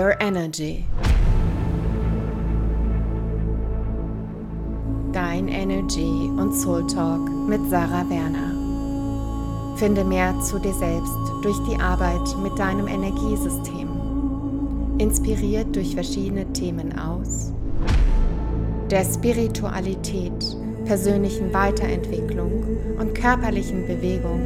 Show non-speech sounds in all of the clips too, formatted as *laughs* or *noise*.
Your Energy. Dein Energy und Soul Talk mit Sarah Werner. Finde mehr zu dir selbst durch die Arbeit mit deinem Energiesystem. Inspiriert durch verschiedene Themen aus der Spiritualität, persönlichen Weiterentwicklung und körperlichen Bewegung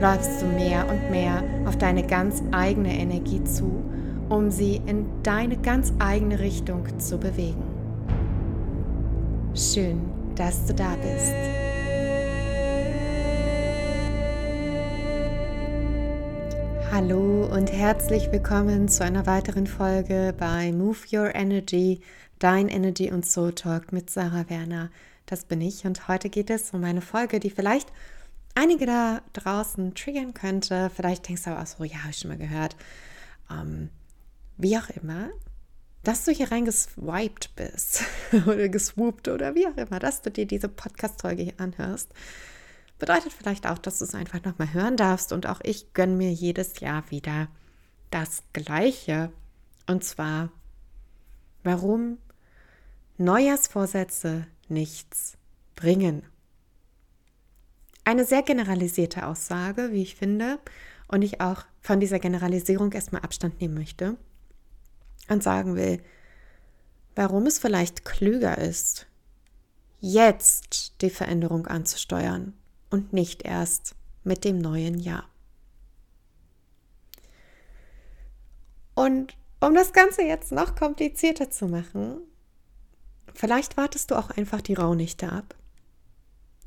läufst du mehr und mehr auf deine ganz eigene Energie zu, um sie in deine ganz eigene Richtung zu bewegen. Schön, dass du da bist. Hallo und herzlich willkommen zu einer weiteren Folge bei Move Your Energy, dein Energy und Soul Talk mit Sarah Werner. Das bin ich und heute geht es um eine Folge, die vielleicht einige da draußen triggern könnte. Vielleicht denkst du aber auch so, ja, habe ich schon mal gehört. Ähm, wie auch immer, dass du hier reingeswiped bist *laughs* oder geswoopt oder wie auch immer, dass du dir diese Podcast-Folge hier anhörst, bedeutet vielleicht auch, dass du es einfach nochmal hören darfst. Und auch ich gönne mir jedes Jahr wieder das Gleiche. Und zwar, warum Neujahrsvorsätze nichts bringen. Eine sehr generalisierte Aussage, wie ich finde, und ich auch von dieser Generalisierung erstmal Abstand nehmen möchte und sagen will, warum es vielleicht klüger ist, jetzt die Veränderung anzusteuern und nicht erst mit dem neuen Jahr. Und um das Ganze jetzt noch komplizierter zu machen, vielleicht wartest du auch einfach die Rauhnächte ab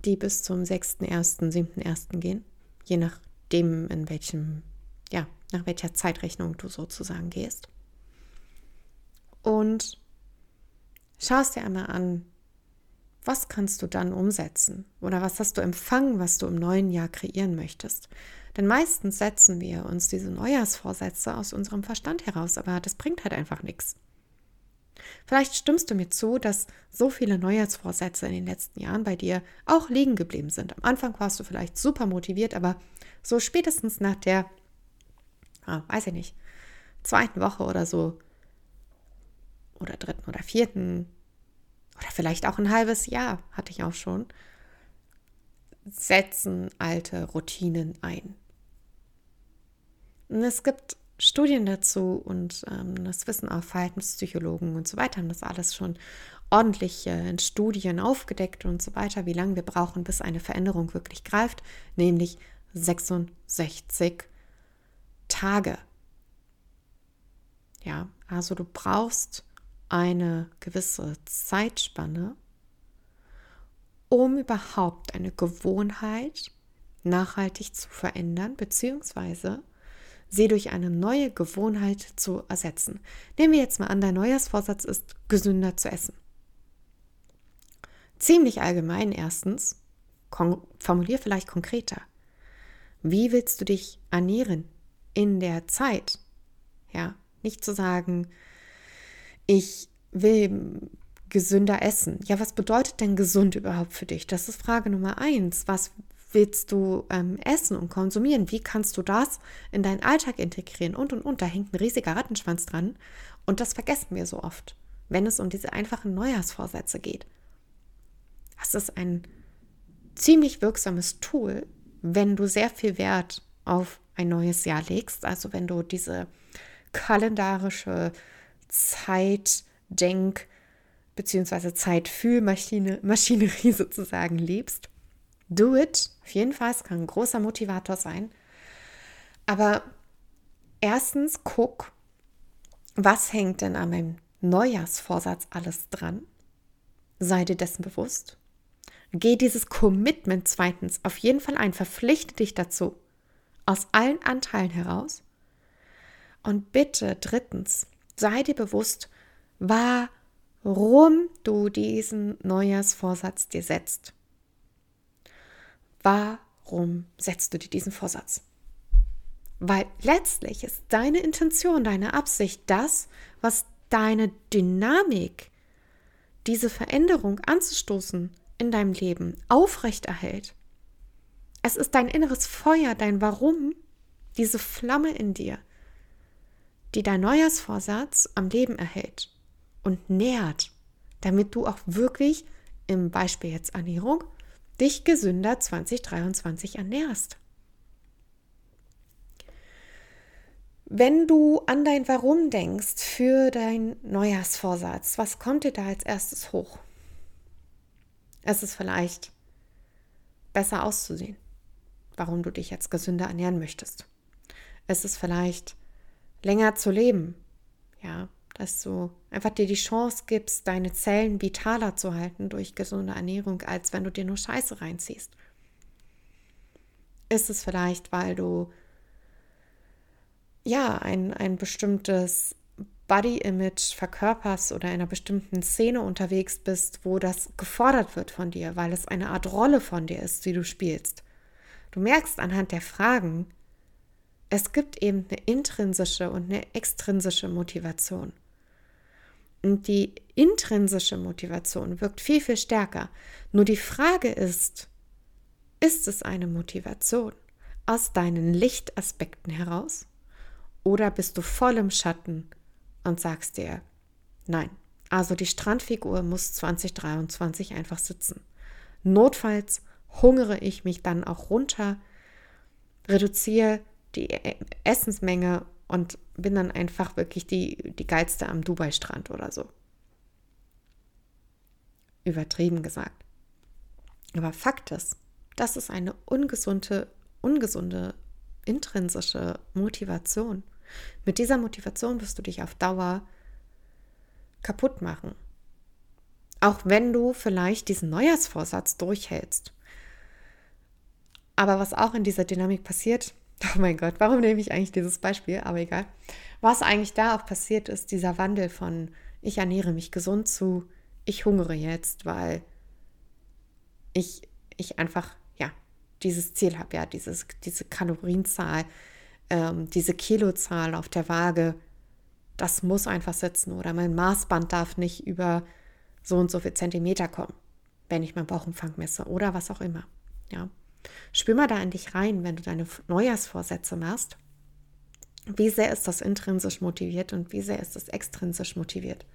die bis zum 6.1., 7.1. gehen, je nachdem, in welchem, ja, nach welcher Zeitrechnung du sozusagen gehst. Und schaust dir einmal an, was kannst du dann umsetzen? Oder was hast du empfangen, was du im neuen Jahr kreieren möchtest? Denn meistens setzen wir uns diese Neujahrsvorsätze aus unserem Verstand heraus, aber das bringt halt einfach nichts. Vielleicht stimmst du mir zu, dass so viele Neujahrsvorsätze in den letzten Jahren bei dir auch liegen geblieben sind. Am Anfang warst du vielleicht super motiviert, aber so spätestens nach der, ah, weiß ich nicht, zweiten Woche oder so, oder dritten oder vierten, oder vielleicht auch ein halbes Jahr, hatte ich auch schon, setzen alte Routinen ein. Und es gibt Studien dazu und ähm, das wissen auch Verhaltenspsychologen und so weiter haben das alles schon ordentlich äh, in Studien aufgedeckt und so weiter, wie lange wir brauchen, bis eine Veränderung wirklich greift, nämlich 66 Tage. Ja, also du brauchst eine gewisse Zeitspanne, um überhaupt eine Gewohnheit nachhaltig zu verändern, beziehungsweise sie durch eine neue Gewohnheit zu ersetzen. Nehmen wir jetzt mal an, dein Neujahrsvorsatz ist, gesünder zu essen. Ziemlich allgemein erstens, formulier vielleicht konkreter. Wie willst du dich ernähren in der Zeit? Ja, nicht zu sagen, ich will gesünder essen. Ja, was bedeutet denn gesund überhaupt für dich? Das ist Frage Nummer eins. Was willst du ähm, essen und konsumieren? Wie kannst du das in deinen Alltag integrieren? Und, und, und. Da hängt ein riesiger Rattenschwanz dran. Und das vergessen wir so oft, wenn es um diese einfachen Neujahrsvorsätze geht. Das ist ein ziemlich wirksames Tool, wenn du sehr viel Wert auf ein neues Jahr legst. Also wenn du diese kalendarische Zeitdenk- bzw. Zeitfühlmaschinerie *laughs* sozusagen liebst do it. Auf jeden Fall, es kann ein großer Motivator sein. Aber erstens guck, was hängt denn an meinem Neujahrsvorsatz alles dran? Sei dir dessen bewusst. Geh dieses Commitment zweitens auf jeden Fall ein. Verpflichte dich dazu. Aus allen Anteilen heraus. Und bitte drittens, sei dir bewusst, warum du diesen Neujahrsvorsatz dir setzt. Warum setzt du dir diesen Vorsatz? Weil letztlich ist deine Intention, deine Absicht das, was deine Dynamik, diese Veränderung anzustoßen in deinem Leben aufrechterhält. Es ist dein inneres Feuer, dein Warum, diese Flamme in dir, die dein Neujahrsvorsatz am Leben erhält und nährt, damit du auch wirklich im Beispiel jetzt Ernährung dich gesünder 2023 ernährst. Wenn du an dein Warum denkst für deinen Neujahrsvorsatz, was kommt dir da als erstes hoch? Es ist vielleicht besser auszusehen, warum du dich jetzt gesünder ernähren möchtest. Es ist vielleicht länger zu leben, ja, dass du einfach dir die Chance gibst, deine Zellen vitaler zu halten durch gesunde Ernährung, als wenn du dir nur Scheiße reinziehst. Ist es vielleicht, weil du ja, ein, ein bestimmtes Body-Image verkörperst oder in einer bestimmten Szene unterwegs bist, wo das gefordert wird von dir, weil es eine Art Rolle von dir ist, die du spielst. Du merkst anhand der Fragen, es gibt eben eine intrinsische und eine extrinsische Motivation. Und die intrinsische Motivation wirkt viel, viel stärker. Nur die Frage ist, ist es eine Motivation aus deinen Lichtaspekten heraus? Oder bist du voll im Schatten und sagst dir, nein, also die Strandfigur muss 2023 einfach sitzen. Notfalls hungere ich mich dann auch runter, reduziere die e-, Essensmenge und bin dann einfach wirklich die, die geilste am Dubai-Strand oder so. Übertrieben gesagt. Aber Fakt ist, das ist eine ungesunde, ungesunde intrinsische Motivation. Mit dieser Motivation wirst du dich auf Dauer kaputt machen. Auch wenn du vielleicht diesen Neujahrsvorsatz durchhältst. Aber was auch in dieser Dynamik passiert, oh mein Gott, warum nehme ich eigentlich dieses Beispiel? Aber egal. Was eigentlich da auch passiert ist, dieser Wandel von ich ernähre mich gesund zu ich hungere jetzt, weil ich, ich einfach dieses Ziel habe, ja, dieses, diese Kalorienzahl, ähm, diese Kilozahl auf der Waage, das muss einfach sitzen oder mein Maßband darf nicht über so und so viel Zentimeter kommen, wenn ich meinen Bauchumfang messe oder was auch immer. Ja. Spür mal da in dich rein, wenn du deine Neujahrsvorsätze machst. Wie sehr ist das intrinsisch motiviert und wie sehr ist das extrinsisch motiviert?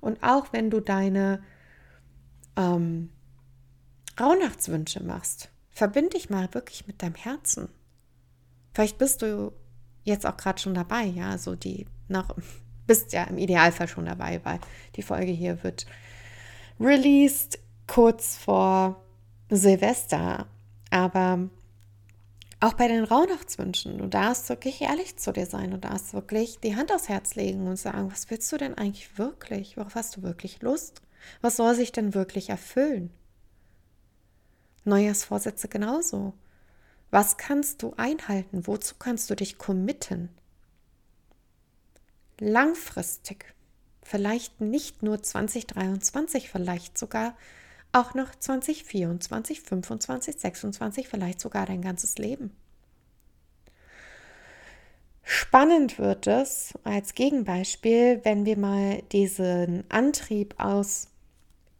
Und auch wenn du deine ähm, Rauhnachtswünsche machst, Verbind dich mal wirklich mit deinem Herzen. Vielleicht bist du jetzt auch gerade schon dabei, ja, so die noch *laughs* bist ja im Idealfall schon dabei, weil die Folge hier wird released kurz vor Silvester. Aber auch bei den Rauhnachtswünschen, du darfst wirklich ehrlich zu dir sein, du darfst wirklich die Hand aufs Herz legen und sagen, was willst du denn eigentlich wirklich? Worauf hast du wirklich Lust? Was soll sich denn wirklich erfüllen? Neujahrsvorsätze genauso. Was kannst du einhalten? Wozu kannst du dich committen? Langfristig, vielleicht nicht nur 2023, vielleicht sogar auch noch 2024, 25, 26, vielleicht sogar dein ganzes Leben. Spannend wird es als Gegenbeispiel, wenn wir mal diesen Antrieb aus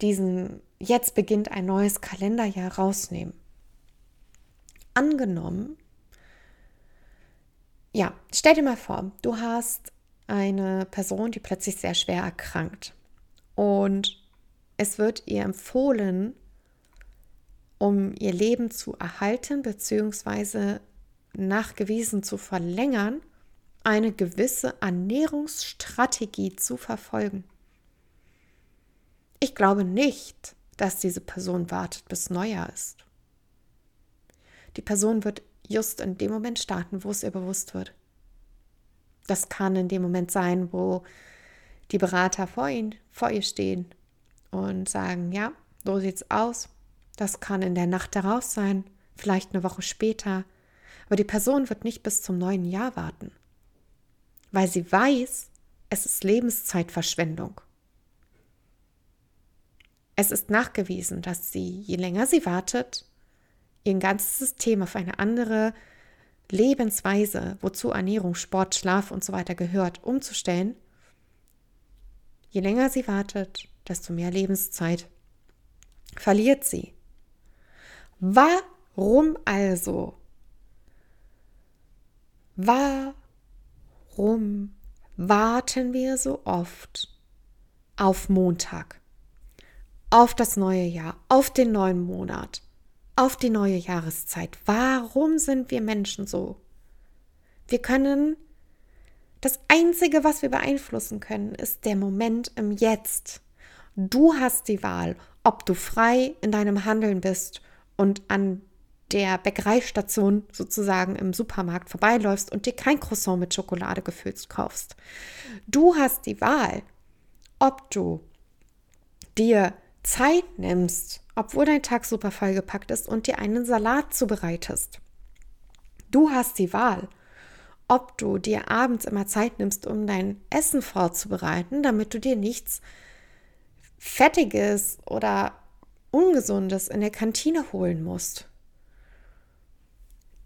diesen jetzt beginnt ein neues Kalenderjahr rausnehmen. Angenommen, ja, stell dir mal vor, du hast eine Person, die plötzlich sehr schwer erkrankt und es wird ihr empfohlen, um ihr Leben zu erhalten bzw. nachgewiesen zu verlängern, eine gewisse Ernährungsstrategie zu verfolgen. Ich glaube nicht, dass diese Person wartet, bis Neujahr ist. Die Person wird just in dem Moment starten, wo es ihr bewusst wird. Das kann in dem Moment sein, wo die Berater vor, ihn, vor ihr stehen und sagen, ja, so sieht's aus. Das kann in der Nacht daraus sein, vielleicht eine Woche später. Aber die Person wird nicht bis zum neuen Jahr warten, weil sie weiß, es ist Lebenszeitverschwendung. Es ist nachgewiesen, dass sie, je länger sie wartet, ihr ganzes System auf eine andere Lebensweise, wozu Ernährung, Sport, Schlaf und so weiter gehört, umzustellen, je länger sie wartet, desto mehr Lebenszeit verliert sie. Warum also? Warum warten wir so oft auf Montag, auf das neue Jahr, auf den neuen Monat, auf die neue Jahreszeit. Warum sind wir Menschen so? Wir können, das Einzige, was wir beeinflussen können, ist der Moment im Jetzt. Du hast die Wahl, ob du frei in deinem Handeln bist und an der Bäckereistation sozusagen im Supermarkt vorbeiläufst und dir kein Croissant mit Schokolade gefüllt kaufst. Du hast die Wahl, ob du dir Zeit nimmst, obwohl dein Tag super vollgepackt ist und dir einen Salat zubereitest. Du hast die Wahl, ob du dir abends immer Zeit nimmst, um dein Essen vorzubereiten, damit du dir nichts Fettiges oder Ungesundes in der Kantine holen musst.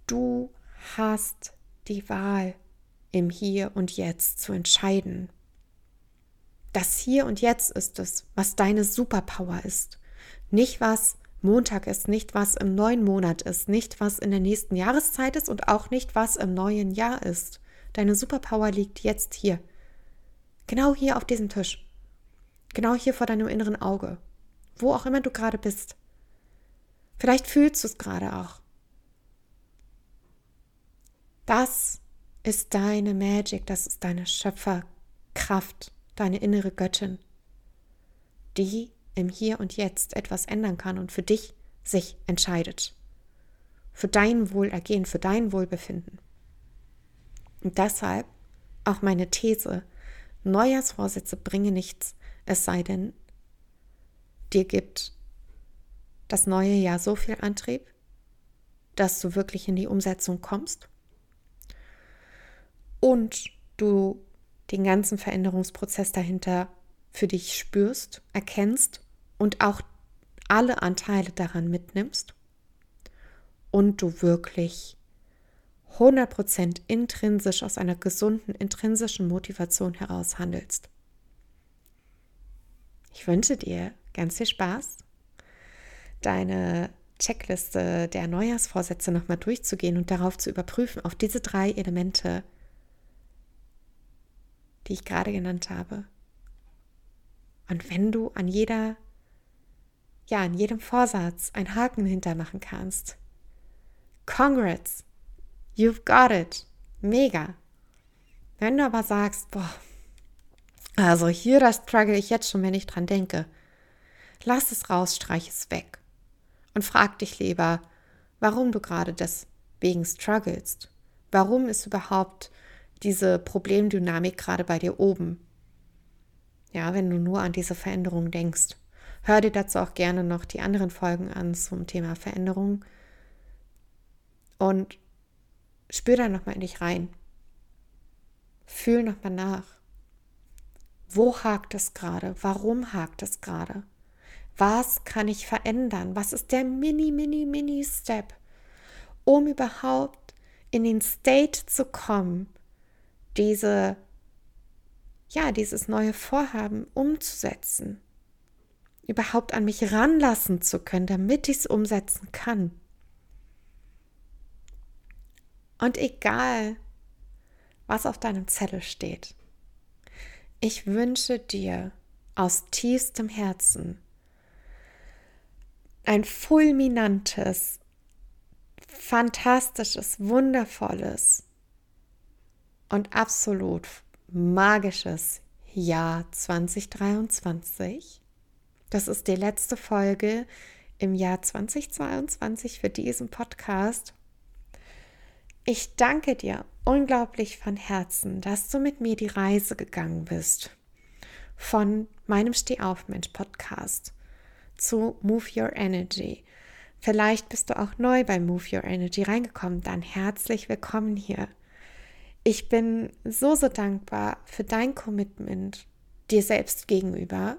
Du hast die Wahl, im Hier und Jetzt zu entscheiden. Das Hier und Jetzt ist es, was deine Superpower ist. Nicht was Montag ist, nicht was im neuen Monat ist, nicht was in der nächsten Jahreszeit ist und auch nicht was im neuen Jahr ist. Deine Superpower liegt jetzt hier. Genau hier auf diesem Tisch. Genau hier vor deinem inneren Auge. Wo auch immer du gerade bist. Vielleicht fühlst du es gerade auch. Das ist deine Magic, das ist deine Schöpferkraft, deine innere Göttin, die im Hier und Jetzt etwas ändern kann und für dich sich entscheidet. Für dein Wohlergehen, für dein Wohlbefinden. Und deshalb auch meine These, Neujahrsvorsätze bringen nichts, es sei denn, dir gibt das neue Jahr so viel Antrieb, dass du wirklich in die Umsetzung kommst und du den ganzen Veränderungsprozess dahinter für dich spürst, erkennst und auch alle Anteile daran mitnimmst und du wirklich 100% intrinsisch aus einer gesunden, intrinsischen Motivation heraus handelst. Ich wünsche dir ganz viel Spaß, deine Checkliste der Neujahrsvorsätze nochmal durchzugehen und darauf zu überprüfen, auf diese drei Elemente, die ich gerade genannt habe. Und wenn du an jeder, ja, an jedem Vorsatz einen Haken hintermachen kannst, congrats, you've got it, mega. Wenn du aber sagst, boah, also hier, das struggle ich jetzt schon, wenn ich dran denke. Lass es raus, streich es weg. Und frag dich lieber, warum du gerade deswegen strugglest. Warum ist überhaupt diese Problemdynamik gerade bei dir oben? Ja, wenn du nur an diese Veränderung denkst. Hör dir dazu auch gerne noch die anderen Folgen an zum Thema Veränderung. Und spür da nochmal in dich rein. Fühl nochmal nach. Wo hakt es gerade? Warum hakt es gerade? Was kann ich verändern? Was ist der mini, mini, mini Step, um überhaupt in den State zu kommen, diese, ja, dieses neue Vorhaben umzusetzen? Überhaupt an mich ranlassen zu können, damit ich es umsetzen kann. Und egal, was auf deinem Zettel steht, ich wünsche dir aus tiefstem Herzen ein fulminantes, fantastisches, wundervolles und absolut magisches Jahr 2023. Das ist die letzte Folge im Jahr 2022 für diesen Podcast. Ich danke dir unglaublich von Herzen, dass du mit mir die Reise gegangen bist. Von meinem Stehaufmensch Podcast zu Move Your Energy. Vielleicht bist du auch neu bei Move Your Energy reingekommen, dann herzlich willkommen hier. Ich bin so, so dankbar für dein Commitment dir selbst gegenüber,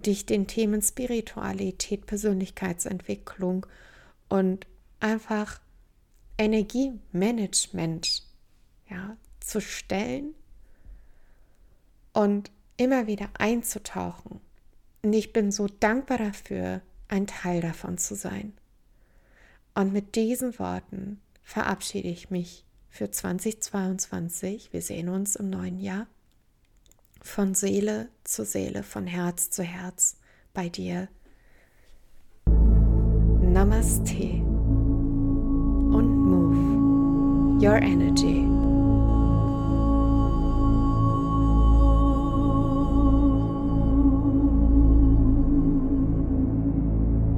dich den Themen Spiritualität, Persönlichkeitsentwicklung und einfach Energiemanagement ja, zu stellen und immer wieder einzutauchen. Und ich bin so dankbar dafür, ein Teil davon zu sein. Und mit diesen Worten verabschiede ich mich für 2022. Wir sehen uns im neuen Jahr. von Seele zu Seele, von Herz zu Herz bei dir. Namaste your energy